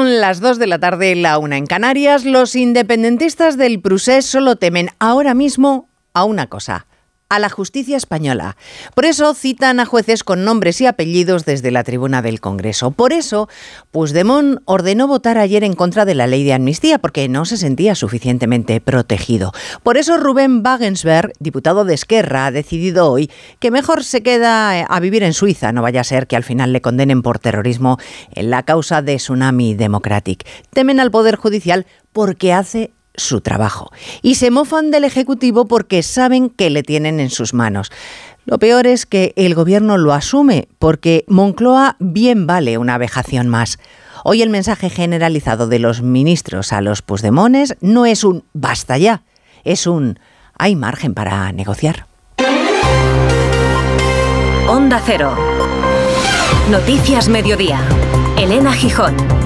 Son las 2 de la tarde, la una en Canarias. Los independentistas del Prusés solo temen ahora mismo a una cosa, a la justicia española. Por eso citan a jueces con nombres y apellidos desde la tribuna del Congreso. Por eso, Puigdemont ordenó votar ayer en contra de la ley de amnistía porque no se sentía suficientemente protegido. Por eso Rubén Wagensberg, diputado de Esquerra, ha decidido hoy que mejor se queda a vivir en Suiza, no vaya a ser que al final le condenen por terrorismo en la causa de Tsunami Democratic. Temen al Poder Judicial porque hace su trabajo. Y se mofan del Ejecutivo porque saben que le tienen en sus manos. Lo peor es que el Gobierno lo asume porque Moncloa bien vale una vejación más. Hoy el mensaje generalizado de los ministros a los pusdemones no es un basta ya, es un hay margen para negociar. Onda Cero. Noticias Mediodía. Elena Gijón.